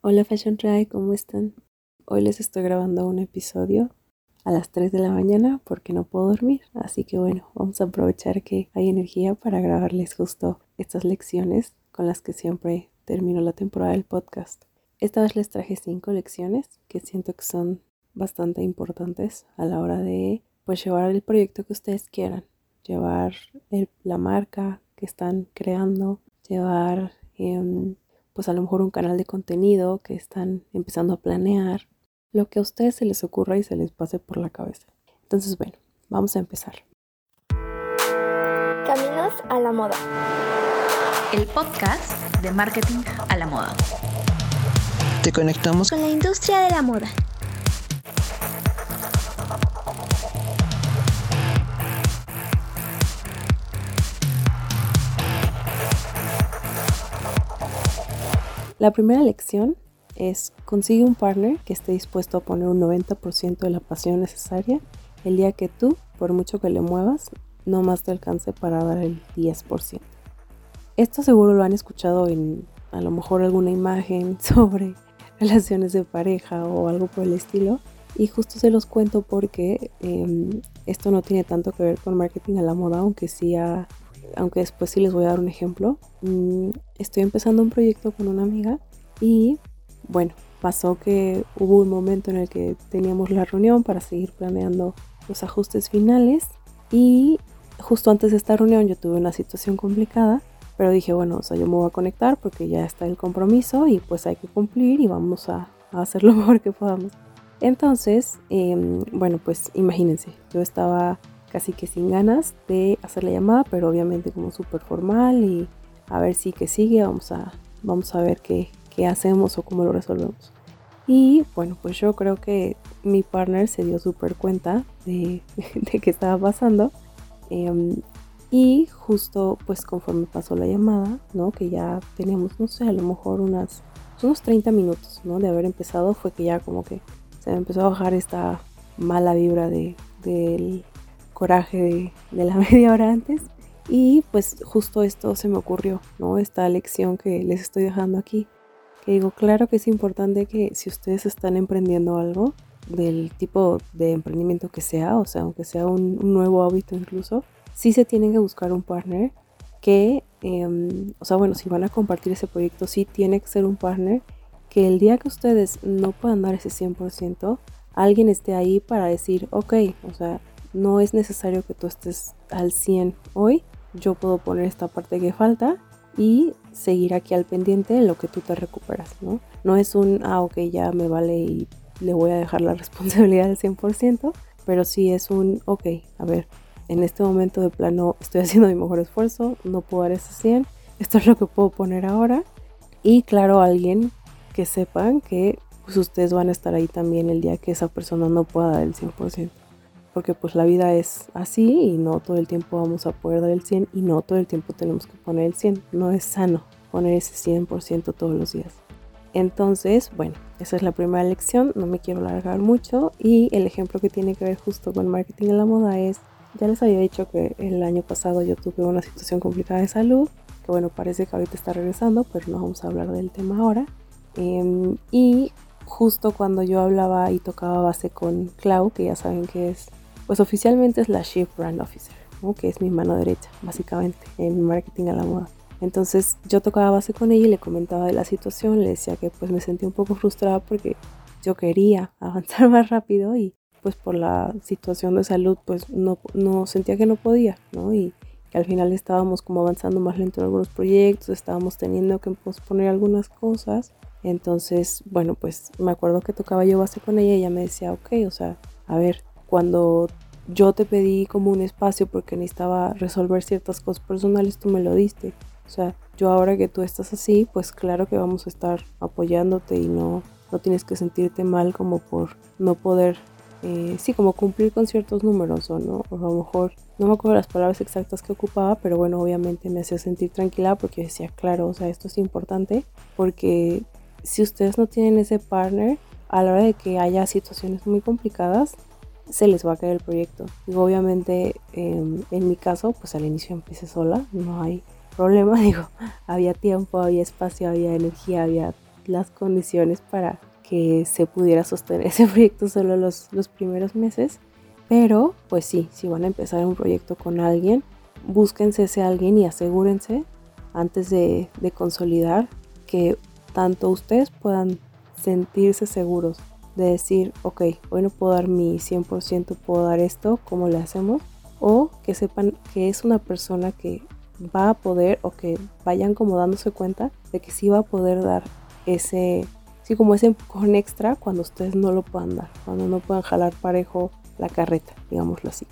Hola Fashion Try, ¿cómo están? Hoy les estoy grabando un episodio a las 3 de la mañana porque no puedo dormir. Así que bueno, vamos a aprovechar que hay energía para grabarles justo estas lecciones con las que siempre termino la temporada del podcast. Esta vez les traje cinco lecciones que siento que son bastante importantes a la hora de pues llevar el proyecto que ustedes quieran, llevar la marca que están creando, llevar em, pues a lo mejor un canal de contenido que están empezando a planear, lo que a ustedes se les ocurra y se les pase por la cabeza. Entonces, bueno, vamos a empezar. Caminos a la moda. El podcast de marketing a la moda. Te conectamos con la industria de la moda. La primera lección es consigue un partner que esté dispuesto a poner un 90% de la pasión necesaria el día que tú, por mucho que le muevas, no más te alcance para dar el 10%. Esto seguro lo han escuchado en a lo mejor alguna imagen sobre relaciones de pareja o algo por el estilo. Y justo se los cuento porque em, esto no tiene tanto que ver con marketing a la moda, aunque sí ha aunque después sí les voy a dar un ejemplo. Mm, estoy empezando un proyecto con una amiga y bueno, pasó que hubo un momento en el que teníamos la reunión para seguir planeando los ajustes finales y justo antes de esta reunión yo tuve una situación complicada, pero dije, bueno, o sea, yo me voy a conectar porque ya está el compromiso y pues hay que cumplir y vamos a, hacer lo mejor que podamos. Entonces, em, bueno, pues imagínense, yo estaba casi que sin ganas de hacer la llamada, pero obviamente como súper formal y a ver si que sigue, vamos a, vamos a ver qué, qué hacemos o cómo lo resolvemos. Y bueno, pues yo creo que mi partner se dio súper cuenta de, de qué estaba pasando. Em, y justo pues conforme pasó la llamada, ¿no? Que ya teníamos, no sé, a lo mejor unas, unos 30 minutos, ¿no? De haber empezado, fue que ya como que se me empezó a bajar esta mala vibra de, del coraje de, la media hora antes. Y pues justo esto se me ocurrió, ¿no? Esta lección que les estoy dejando aquí. Que digo, claro que es importante que si ustedes están emprendiendo algo, del tipo de emprendimiento que sea, o sea, aunque sea un, nuevo hábito incluso, sí se tienen que buscar un partner que, em, o sea, bueno, si van a compartir ese proyecto, sí tiene que ser un partner que el día que ustedes no puedan dar ese 100%, alguien esté ahí para decir, ok, o sea, no es necesario que tú estés al 100 hoy. Yo puedo poner esta parte que falta y seguir aquí al pendiente de lo que tú te recuperas, ¿no? No es un, ah, ok, ya me vale y le voy a dejar la responsabilidad al 100%, pero sí es un, ok, a ver, en este momento de plano estoy haciendo mi mejor esfuerzo, no puedo dar ese 100, esto es lo que puedo poner ahora. Y claro, alguien que sepan que pues, ustedes van a estar ahí también el día que esa persona no pueda dar el 100% porque pues la vida es así y no todo el tiempo vamos a poder dar el 100 y no todo el tiempo tenemos que poner el 100. No es sano poner ese 100% todos los días. Entonces, bueno, esa es la primera lección, no me quiero alargar mucho y el ejemplo que tiene que ver justo con marketing en la moda es, ya les había dicho que el año pasado yo tuve una situación complicada de salud, que bueno, parece que ahorita está regresando, pero no vamos a hablar del tema ahora. Em, y justo cuando yo hablaba y tocaba base con Clau, que ya saben que es pues oficialmente es la Chief Brand Officer, que es mi mano derecha, básicamente, en marketing a la moda. Entonces yo tocaba base con ella y le comentaba de la situación, le decía que pues me sentía un poco frustrada porque yo quería avanzar más rápido y pues por la situación de salud pues no, no sentía que no podía, ¿no? Y que al final estábamos como avanzando más lento en algunos proyectos, estábamos teniendo que posponer algunas cosas. Entonces, bueno, pues me acuerdo que tocaba yo base con ella y ella me decía, ok, o sea, a ver, cuando yo te pedí como un espacio porque necesitaba resolver ciertas cosas personales, tú me lo diste. O sea, yo ahora que tú estás así, pues claro que vamos a estar apoyándote y no, no tienes que sentirte mal como por no poder, eh, sí, como cumplir con ciertos números o no, o a lo mejor no me acuerdo las palabras exactas que ocupaba, pero bueno, obviamente me hacía sentir tranquila porque decía, claro, o sea, esto es importante porque si ustedes no tienen ese partner, a la hora de que haya situaciones muy complicadas, se les va a caer el proyecto. Digo, obviamente, em, en mi caso, pues al inicio empecé sola, no hay problema. Digo, había tiempo, había espacio, había energía, había las condiciones para que se pudiera sostener ese proyecto solo los, los primeros meses. Pero, pues sí, si van a empezar un proyecto con alguien, búsquense ese alguien y asegúrense antes de, de consolidar que tanto ustedes puedan sentirse seguros de decir, ok, hoy no puedo dar mi 100%, puedo dar esto, ¿cómo le hacemos? O que sepan que es una persona que va a poder o que vayan como dándose cuenta de que sí va a poder dar ese, sí como ese empujón extra cuando ustedes no lo puedan dar, cuando no puedan jalar parejo la carreta, digámoslo así.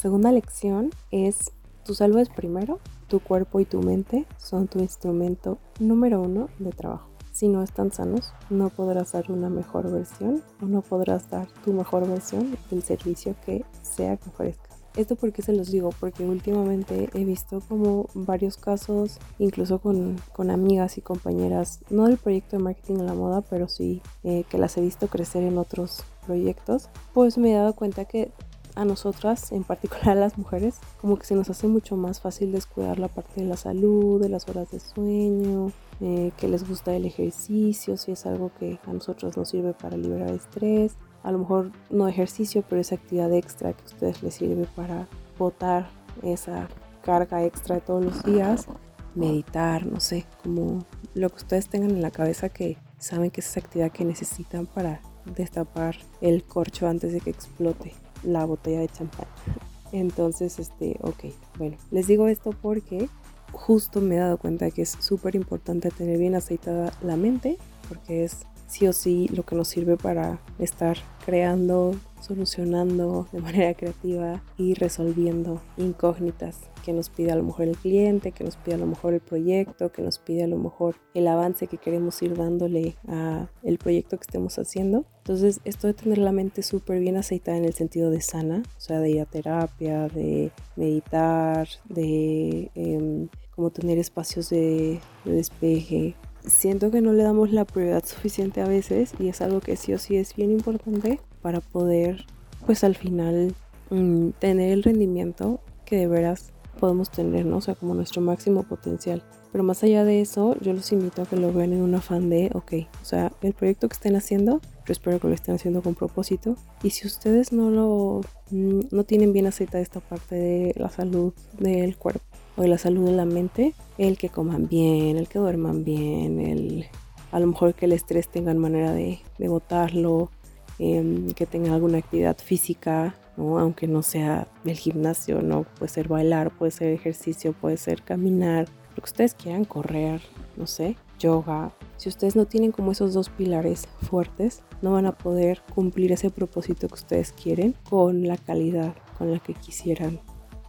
Segunda lección es tu salud es primero, tu cuerpo y tu mente son tu instrumento número uno de trabajo. Si no están sanos, no podrás dar una mejor versión o no podrás dar tu mejor versión del servicio que sea que ofrezcas. Esto porque se los digo, porque últimamente he visto como varios casos, incluso con, con amigas y compañeras, no del proyecto de marketing a la moda, pero sí eh, que las he visto crecer en otros proyectos, pues me he dado cuenta que a nosotras, en particular a las mujeres, como que se nos hace mucho más fácil descuidar la parte de la salud, de las horas de sueño, eh, que les gusta el ejercicio, si es algo que a nosotros nos sirve para liberar estrés. A lo mejor no ejercicio, pero esa actividad extra que a ustedes les sirve para botar esa carga extra de todos los días. Meditar, no sé, como lo que ustedes tengan en la cabeza que saben que es esa actividad que necesitan para destapar el corcho antes de que explote la botella de champán. Entonces, este, ok, bueno, les digo esto porque justo me he dado cuenta que es súper importante tener bien aceitada la mente, porque es sí o sí lo que nos sirve para estar creando, solucionando de manera creativa y resolviendo incógnitas que nos pide a lo mejor el cliente, que nos pide a lo mejor el proyecto, que nos pide a lo mejor el avance que queremos ir dándole a el proyecto que estemos haciendo. Entonces, esto de tener la mente súper bien aceitada en el sentido de sana, o sea, de ir a terapia, de meditar, de em, como tener espacios de despeje, siento que no le damos la prioridad suficiente a veces y es algo que sí o sí es bien importante para poder pues al final mm, tener el rendimiento que de veras podemos tener, ¿no? O sea, como nuestro máximo potencial. Pero más allá de eso, yo los invito a que lo vean en un afán de, ok, o sea, el proyecto que estén haciendo, yo espero que lo estén haciendo con propósito. Y si ustedes no lo, mm, no tienen bien aceitada esta parte de la salud del cuerpo, o de la salud de la mente, el que coman bien, el que duerman bien, el a lo mejor que el estrés tengan manera de, de botarlo, em, que tengan alguna actividad física, ¿no? aunque no sea el gimnasio, no puede ser bailar, puede ser ejercicio, puede ser caminar, lo que ustedes quieran, correr, no sé, yoga. Si ustedes no tienen como esos dos pilares fuertes, no van a poder cumplir ese propósito que ustedes quieren con la calidad con la que quisieran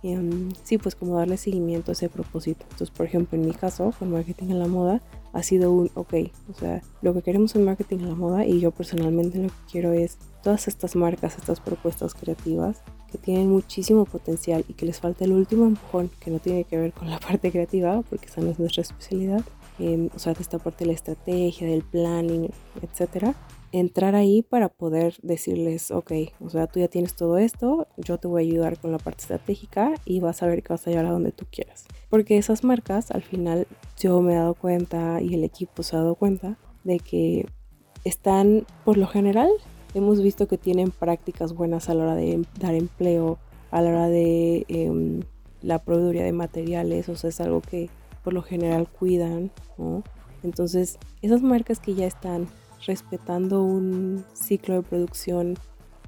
Em, sí, pues como darle seguimiento a ese propósito. Entonces, por ejemplo, en mi caso, con marketing en la moda, ha sido un, ok, o sea, lo que queremos en marketing en la moda y yo personalmente lo que quiero es todas estas marcas, estas propuestas creativas que tienen muchísimo potencial y que les falta el último empujón que no tiene que ver con la parte creativa, porque esa no es nuestra especialidad, em, o sea, de esta parte de la estrategia, del planning, etcétera entrar ahí para poder decirles, ok, o sea, tú ya tienes todo esto, yo te voy a ayudar con la parte estratégica y vas a ver que vas a llegar a donde tú quieras. Porque esas marcas, al final, yo me he dado cuenta y el equipo se ha dado cuenta de que están, por lo general, hemos visto que tienen prácticas buenas a la hora de dar empleo, a la hora de em, la proveeduría de materiales, o sea, es algo que por lo general cuidan. Entonces, esas marcas que ya están respetando un ciclo de producción,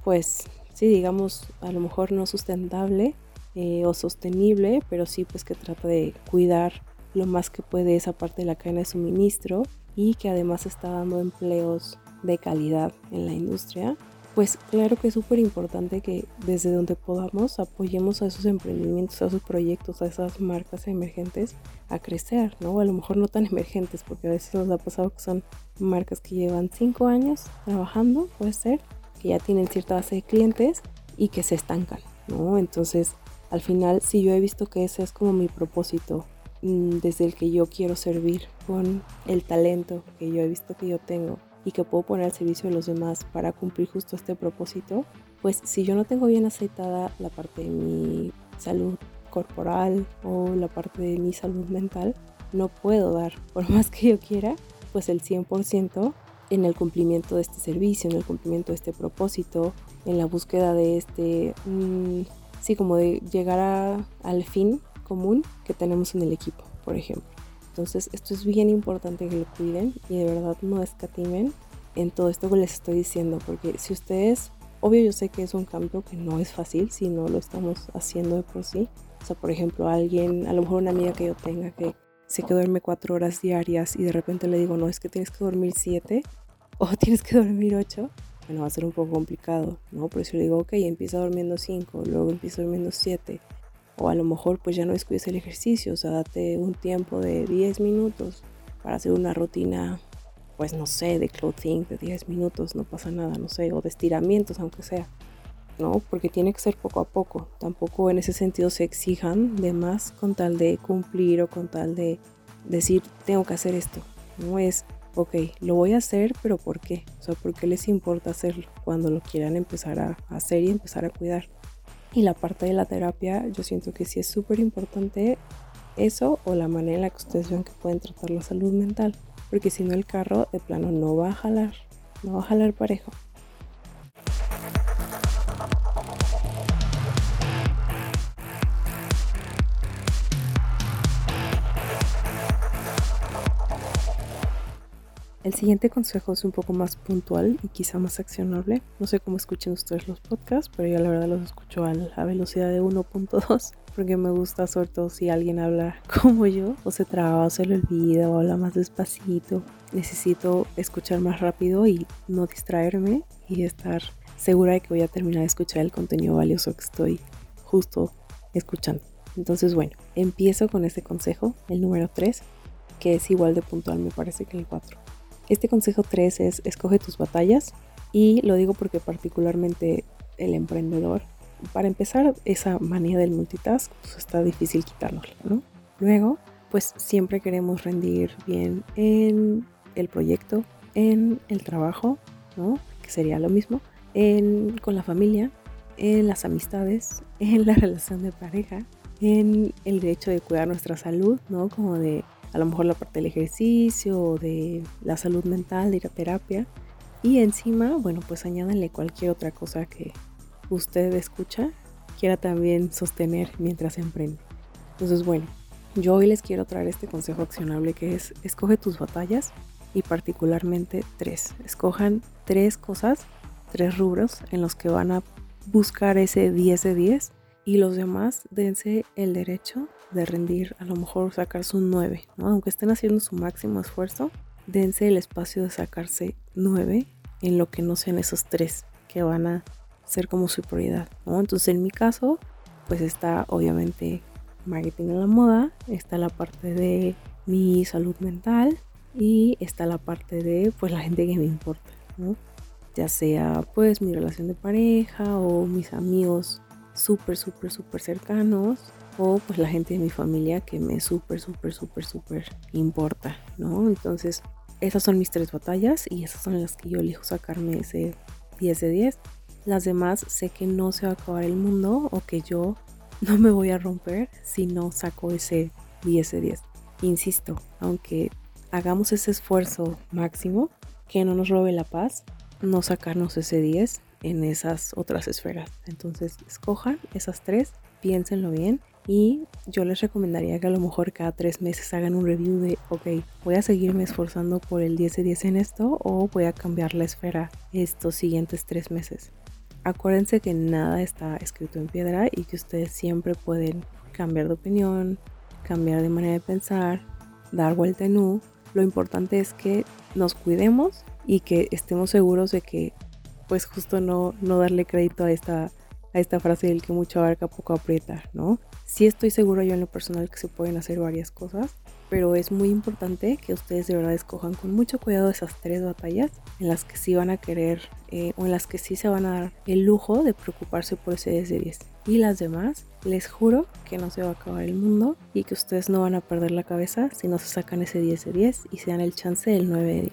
pues sí, digamos, a lo mejor no sustentable eh, o sostenible, pero sí pues que trata de cuidar lo más que puede esa parte de la cadena de suministro y que además está dando empleos de calidad en la industria pues claro que es súper importante que desde donde podamos apoyemos a esos emprendimientos, a esos proyectos, a esas marcas emergentes a crecer, ¿no? A lo mejor no tan emergentes, porque a veces nos ha pasado que son marcas que llevan cinco años trabajando, puede ser, que ya tienen cierta base de clientes y que se estancan, ¿no? Entonces, al final, sí yo he visto que ese es como mi propósito mm, desde el que yo quiero servir con el talento que yo he visto que yo tengo y que puedo poner al servicio de los demás para cumplir justo este propósito, pues si yo no tengo bien aceitada la parte de mi salud corporal o la parte de mi salud mental, no puedo dar, por más que yo quiera, pues el 100% en el cumplimiento de este servicio, en el cumplimiento de este propósito, en la búsqueda de este, mm, sí, como de llegar al fin común que tenemos en el equipo, por ejemplo. Entonces, esto es bien importante que lo cuiden y de verdad no escatimen en todo esto que les estoy diciendo, porque si ustedes, obvio yo sé que es un cambio que no es fácil si no lo estamos haciendo de por sí. O sea, por ejemplo, alguien, a lo mejor una amiga que yo tenga que sé que duerme cuatro horas diarias y de repente le digo, no, es que tienes que dormir siete o tienes que dormir ocho, bueno, va a ser un poco complicado, ¿no? Por eso le digo, ok, empieza durmiendo cinco, luego empieza durmiendo siete, o a lo mejor pues ya no descuides el ejercicio, o sea, date un tiempo de 10 minutos para hacer una rutina, pues no sé, de clothing de 10 minutos, no pasa nada, no sé, o de estiramientos aunque sea, ¿no? Porque tiene que ser poco a poco, tampoco en ese sentido se exijan de más con tal de cumplir o con tal de decir, tengo que hacer esto, no es, ok, lo voy a hacer, pero ¿por qué? O sea, ¿por qué les importa hacerlo cuando lo quieran empezar a hacer y empezar a cuidar? Y la parte de la terapia, yo siento que sí es súper importante eso o la manera en la que ustedes ven que pueden tratar la salud mental. Porque si no el carro de plano no va a jalar, no va a jalar parejo. El siguiente consejo es un poco más puntual y quizá más accionable. No sé cómo escuchen ustedes los podcasts, pero yo la verdad los escucho a la velocidad de 1.2 porque me gusta sobre todo si alguien habla como yo o se traba o se le olvida o habla más despacito. Necesito escuchar más rápido y no distraerme y estar segura de que voy a terminar de escuchar el contenido valioso que estoy justo escuchando. Entonces bueno, empiezo con este consejo, el número 3, que es igual de puntual me parece que el 4 este consejo 3 es escoge tus batallas y lo digo porque particularmente el emprendedor, para empezar esa manía del multitask, pues está difícil quitárnosla, ¿no? Luego, pues siempre queremos rendir bien en el proyecto, en el trabajo, ¿no? Que sería lo mismo, en, con la familia, en las amistades, en la relación de pareja, en el derecho de cuidar nuestra salud, ¿no? Como de a lo mejor la parte del ejercicio de la salud mental, de ir a terapia. Y encima, bueno, pues añádanle cualquier otra cosa que usted escucha, quiera también sostener mientras emprende. Entonces, bueno, yo hoy les quiero traer este consejo accionable que es escoge tus batallas y particularmente tres. Escojan tres cosas, tres rubros en los que van a buscar ese 10 de 10 y los demás dense el derecho de rendir, a lo mejor sacarse un 9, ¿no? Aunque estén haciendo su máximo esfuerzo, dense el espacio de sacarse 9 en lo que no sean esos tres que van a ser como su prioridad, ¿no? Entonces en mi caso, pues está obviamente marketing en la moda, está la parte de mi salud mental y está la parte de pues la gente que me importa, ¿no? Ya sea pues mi relación de pareja o mis amigos súper, súper, súper cercanos o pues la gente de mi familia que me súper, súper, súper, súper importa, ¿no? Entonces, esas son mis tres batallas y esas son las que yo elijo sacarme ese 10 de 10. Las demás sé que no se va a acabar el mundo o que yo no me voy a romper si no saco ese 10 de 10. Insisto, aunque hagamos ese esfuerzo máximo, que no nos robe la paz, no sacarnos ese 10 en esas otras esferas. Entonces, escojan esas tres, piénsenlo bien y yo les recomendaría que a lo mejor cada tres meses hagan un review de, ok, voy a seguirme esforzando por el 10 de 10 en esto o voy a cambiar la esfera estos siguientes tres meses. Acuérdense que nada está escrito en piedra y que ustedes siempre pueden cambiar de opinión, cambiar de manera de pensar, dar vuelta en U. Lo importante es que nos cuidemos y que estemos seguros de que pues justo no, no darle crédito a esta, a esta frase del que mucho abarca poco aprieta, ¿no? Sí estoy seguro yo en lo personal que se pueden hacer varias cosas, pero es muy importante que ustedes de verdad escojan con mucho cuidado esas tres batallas en las que sí van a querer eh, o en las que sí se van a dar el lujo de preocuparse por ese 10 de 10. Y las demás, les juro que no se va a acabar el mundo y que ustedes no van a perder la cabeza si no se sacan ese 10 de 10 y se dan el chance del 9 de 10.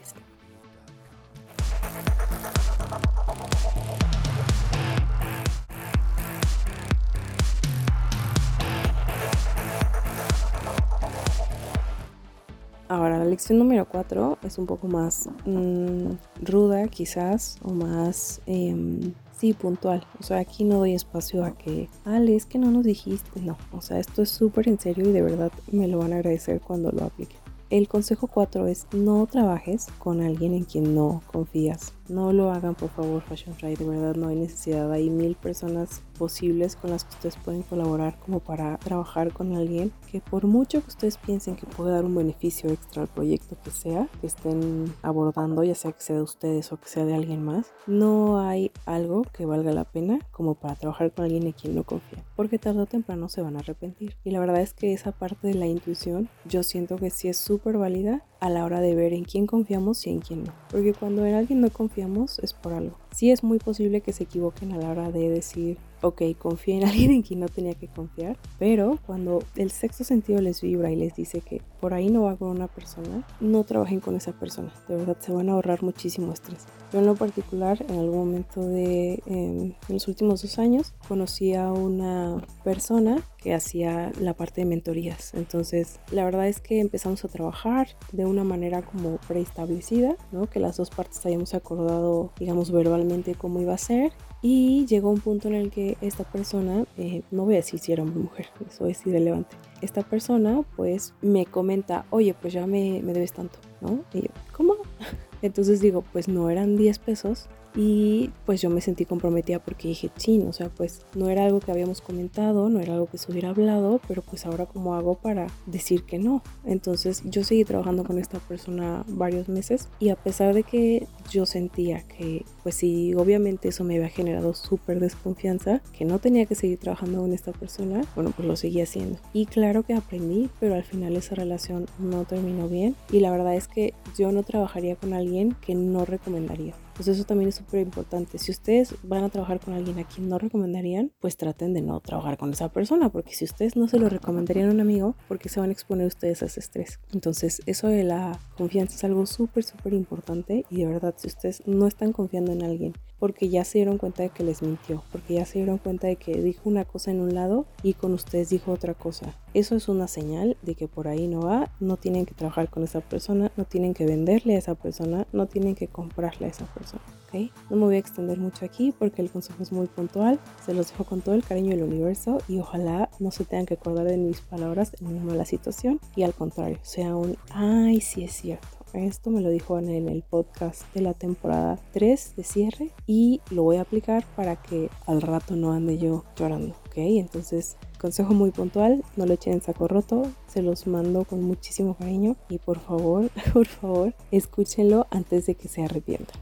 Lección número 4 es un poco más mmm, ruda quizás o más... Eh, sí, puntual. O sea, aquí no doy espacio a que, Ale, es que no nos dijiste. No, o sea, esto es súper en serio y de verdad me lo van a agradecer cuando lo aplique. El consejo 4 es no trabajes con alguien en quien no confías. No lo hagan por favor Fashion Fry, de verdad no hay necesidad. Hay mil personas posibles con las que ustedes pueden colaborar como para trabajar con alguien que por mucho que ustedes piensen que puede dar un beneficio extra al proyecto que sea, que estén abordando, ya sea que sea de ustedes o que sea de alguien más, no hay algo que valga la pena como para trabajar con alguien en quien no confía, porque tarde o temprano se van a arrepentir. Y la verdad es que esa parte de la intuición yo siento que sí es súper válida a la hora de ver en quién confiamos y en quién no. Porque cuando en alguien no confiamos es por algo. Sí es muy posible que se equivoquen a la hora de decir, ok, confía en alguien en quien no tenía que confiar, pero cuando el sexto sentido les vibra y les dice que por ahí no va con una persona, no trabajen con esa persona. De verdad se van a ahorrar muchísimo estrés. Yo en lo particular, en algún momento de en los últimos dos años, conocí a una persona que hacía la parte de mentorías. Entonces, la verdad es que empezamos a trabajar de una manera como preestablecida, ¿no? Que las dos partes habíamos acordado, digamos, verbalmente cómo iba a ser. Y llegó un punto en el que esta persona, eh, no voy a decir si era hombre o mujer, eso es irrelevante. Esta persona, pues, me comenta, oye, pues ya me, me debes tanto, ¿no? Y yo, ¿cómo? Entonces digo, pues no eran 10 pesos, y pues yo me sentí comprometida porque dije, chin, o sea, pues no era algo que habíamos comentado, no era algo que se hubiera hablado, pero pues ahora cómo hago para decir que no. Entonces yo seguí trabajando con esta persona varios meses y a pesar de que yo sentía que pues sí, obviamente eso me había generado súper desconfianza, que no tenía que seguir trabajando con esta persona, bueno, pues lo seguí haciendo. Y claro que aprendí, pero al final esa relación no terminó bien y la verdad es que yo no trabajaría con alguien que no recomendaría. Pues eso también es súper importante. Si ustedes van a trabajar con alguien a quien no recomendarían, pues traten de no trabajar con esa persona, porque si ustedes no se lo recomendarían a un amigo, porque se van a exponer ustedes a ese estrés. Entonces, eso de la confianza es algo súper, súper importante y de verdad, si ustedes no están confiando en alguien, porque ya se dieron cuenta de que les mintió, porque ya se dieron cuenta de que dijo una cosa en un lado y con ustedes dijo otra cosa. Eso es una señal de que por ahí no va, no tienen que trabajar con esa persona, no tienen que venderle a esa persona, no tienen que comprarle a esa persona. ¿okay? No me voy a extender mucho aquí porque el consejo es muy puntual, se los dejo con todo el cariño del universo y ojalá no se tengan que acordar de mis palabras en una mala situación y al contrario, sea un, ay, sí es cierto esto me lo dijo en el podcast de la temporada 3 de cierre y lo voy a aplicar para que al rato no ande yo llorando, ¿ok? Entonces, consejo muy puntual, no lo echen en saco roto, se los mando con muchísimo cariño y por favor, por favor, escúchenlo antes de que se arrepientan.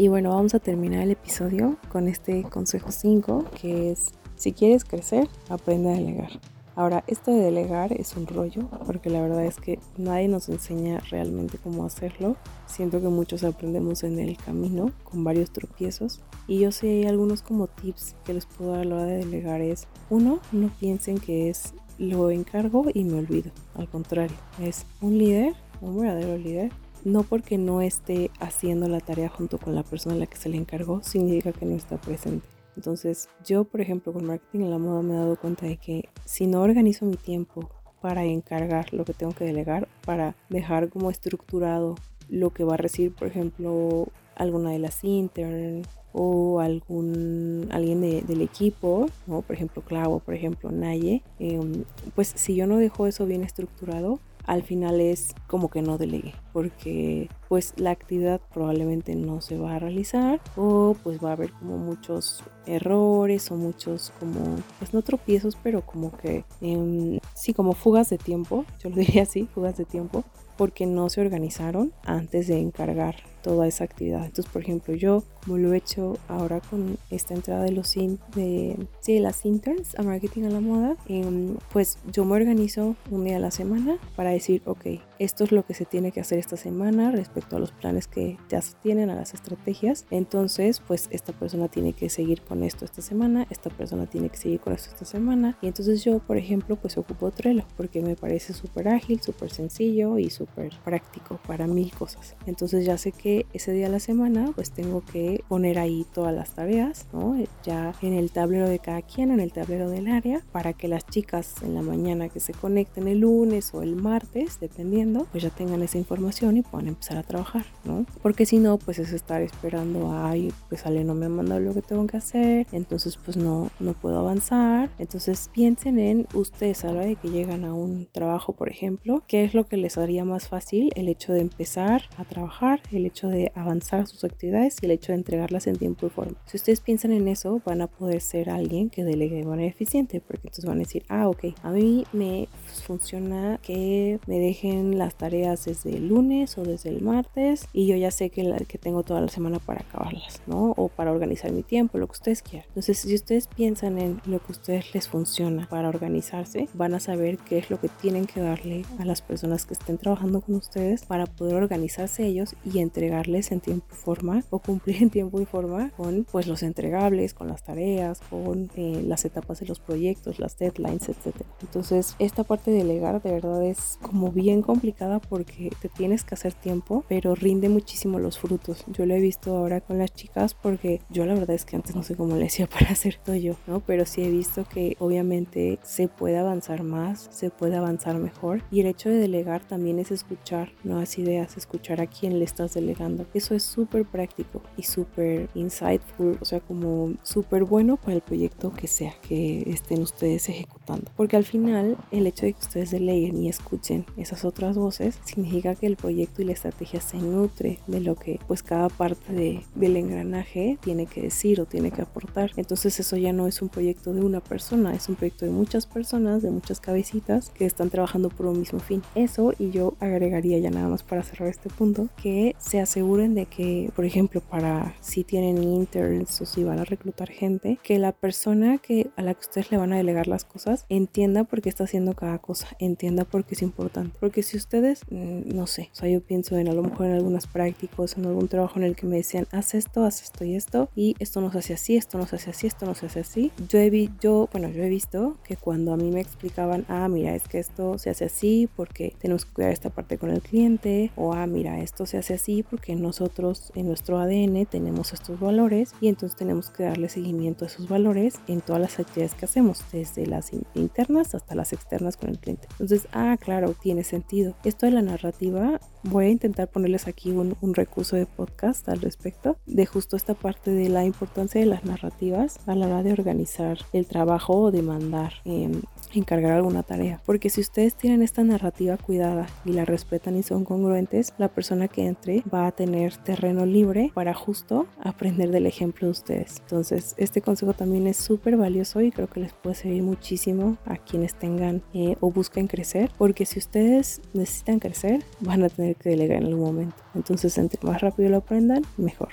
Y bueno, vamos a terminar el episodio con este consejo 5, que es, si quieres crecer, aprende a delegar. Ahora, esto de delegar es un rollo, porque la verdad es que nadie nos enseña realmente cómo hacerlo. Siento que muchos aprendemos en el camino, con varios tropiezos. Y yo sé, algunos como tips que les puedo dar a la hora de delegar es, uno, no piensen que es lo encargo y me olvido. Al contrario, es un líder, un verdadero líder, no porque no esté haciendo la tarea junto con la persona a la que se le encargó, significa que no está presente. Entonces, yo, por ejemplo, con marketing en la moda me he dado cuenta de que si no organizo mi tiempo para encargar lo que tengo que delegar, para dejar como estructurado lo que va a recibir, por ejemplo, alguna de las intern o algún alguien del equipo, ¿no? por ejemplo Clavo, por ejemplo Naye, em, pues si yo no dejo eso bien estructurado, al final es como que no delegue, porque pues la actividad probablemente no se va a realizar o pues va a haber como muchos errores o muchos como, pues no tropiezos, pero como que em, sí, como fugas de tiempo, yo lo diría así, fugas de tiempo, porque no se organizaron antes de encargar toda esa actividad. Entonces, por ejemplo, yo, como lo he hecho ahora con esta entrada de los de, sí, las interns a marketing a la moda, em, pues yo me organizo un día a la semana para decir, ok, esto es lo que se tiene que hacer esta semana respecto a los planes que ya se tienen, a las estrategias. Entonces, pues esta persona tiene que seguir con esto esta semana, esta persona tiene que seguir con esto esta semana. Y entonces yo, por ejemplo, pues ocupo Trello porque me parece súper ágil, súper sencillo y súper práctico para mil cosas. Entonces ya sé que ese día de la semana pues tengo que poner ahí todas las tareas, ¿no? Ya en el tablero de cada quien, en el tablero del área, para que las chicas en la mañana que se conecten el lunes o el martes, dependiendo, pues ya tengan esa información y puedan empezar a trabajar, ¿no? Porque si no, pues es estar esperando, ay, pues Ale no me ha mandado lo que tengo que hacer, entonces pues no, no puedo avanzar. Entonces piensen en ustedes a la hora de que llegan a un trabajo, por ejemplo, qué es lo que les haría más fácil el hecho de empezar a trabajar, el hecho de avanzar sus actividades y el hecho de entregarlas en tiempo y forma. Si ustedes piensan en eso, van a poder ser alguien que delegue de manera eficiente, porque entonces van a decir, ah, ok, a mí me funciona que me dejen las tareas desde el lunes o desde el martes y yo ya sé que, la, que tengo toda la semana para acabarlas, ¿no? O para organizar mi tiempo, lo que ustedes quieran. Entonces, si ustedes piensan en lo que a ustedes les funciona para organizarse, van a saber qué es lo que tienen que darle a las personas que estén trabajando con ustedes para poder organizarse ellos y entregarles en tiempo y forma o cumplir en tiempo y forma con pues los entregables, con las tareas, con eh, las etapas de los proyectos, las deadlines, etc. Entonces, esta parte de delegar de verdad es como bien complicada porque te tienes que hacer tiempo, pero rinde muchísimo los frutos. Yo lo he visto ahora con las chicas porque yo la verdad es que antes no sé cómo le hacía para hacer todo yo, ¿no? Pero sí he visto que obviamente se puede avanzar más, se puede avanzar mejor y el hecho de delegar también es escuchar nuevas ideas, escuchar a quién le estás delegando. Eso es súper práctico y súper insightful, o sea, como súper bueno para el proyecto que sea que estén ustedes ejecutando. Porque al final el hecho de que ustedes deleguen y escuchen esas otras voces significa que el proyecto y la estrategia se nutre de lo que pues cada parte de, del engranaje tiene que decir o tiene que aportar. Entonces eso ya no es un proyecto de una persona, es un proyecto de muchas personas, de muchas cabecitas que están trabajando por un mismo fin. Eso y yo agregaría ya nada más para cerrar este punto que se aseguren de que, por ejemplo, para si tienen interns o si van a reclutar gente, que la persona que a la que ustedes le van a delegar las cosas entienda por qué está haciendo cada cosa, entienda por qué es importante. Porque si ustedes, mm, no sé, o sea, yo pienso en a lo mejor en algunas prácticas, en algún trabajo en el que me decían, haz esto, haz esto y esto, y esto no se hace así, esto no se hace así, esto no se hace así. Yo he, vi, yo, bueno, yo he visto que cuando a mí me explicaban, ah, mira, es que esto se hace así porque tenemos que cuidar esta parte con el cliente, o ah, mira, esto se hace así porque nosotros en nuestro ADN tenemos estos valores y entonces tenemos que darle seguimiento a esos valores en todas las actividades que hacemos, desde las internas hasta las externas con el cliente. Entonces, ah, claro, tiene sentido. Esto de la narrativa, voy a intentar ponerles aquí un, recurso de podcast al respecto, de justo esta parte de la importancia de las narrativas a la hora de organizar el trabajo o de mandar, em, encargar alguna tarea. Porque si ustedes tienen esta narrativa cuidada y la respetan y son congruentes, la persona que entre va a tener terreno libre para justo aprender del ejemplo de ustedes. Entonces, este consejo también es súper valioso y creo que les puede servir muchísimo a quienes tengan eh, o busquen crecer, porque si ustedes necesitan crecer, van a tener que delegar en algún momento. Entonces, entre más rápido lo aprendan, mejor.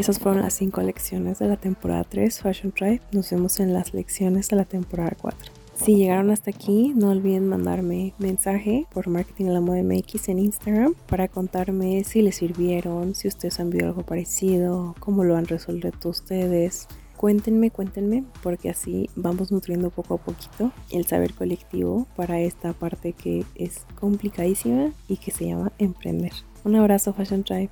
Esas fueron las 5 lecciones de la temporada 3 Fashion Tribe. Nos vemos en las lecciones de la temporada 4. Si llegaron hasta aquí, no olviden mandarme mensaje por Marketing la Moda MX en Instagram para contarme si les sirvieron, si ustedes han visto algo parecido, cómo lo han resuelto ustedes. Cuéntenme, cuéntenme, porque así vamos nutriendo poco a poquito el saber colectivo para esta parte que es complicadísima y que se llama emprender. Un abrazo, Fashion Tribe.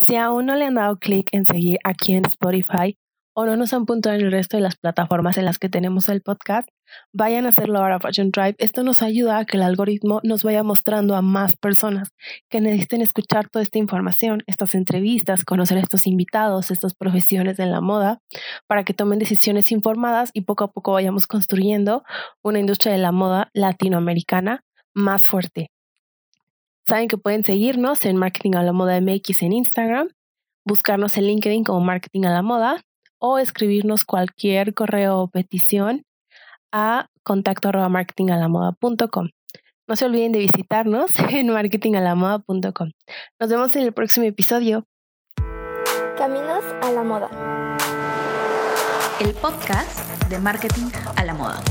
Si aún no le han dado clic en seguir aquí en Spotify o no nos han puntuado en el resto de las plataformas en las que tenemos el podcast, vayan a hacerlo ahora Fashion Tribe. Esto nos ayuda a que el algoritmo nos vaya mostrando a más personas que necesiten escuchar toda esta información, estas entrevistas, conocer a estos invitados, estas profesiones en la moda, para que tomen decisiones informadas y poco a poco vayamos construyendo una industria de la moda latinoamericana más fuerte. Saben que pueden seguirnos en Marketing a la Moda MX en Instagram, buscarnos en LinkedIn como Marketing a la Moda o escribirnos cualquier correo o petición a contacto marketingalamoda.com. No se olviden de visitarnos en marketingalamoda.com. Nos vemos en el próximo episodio. Caminos a la moda. El podcast de marketing a la moda.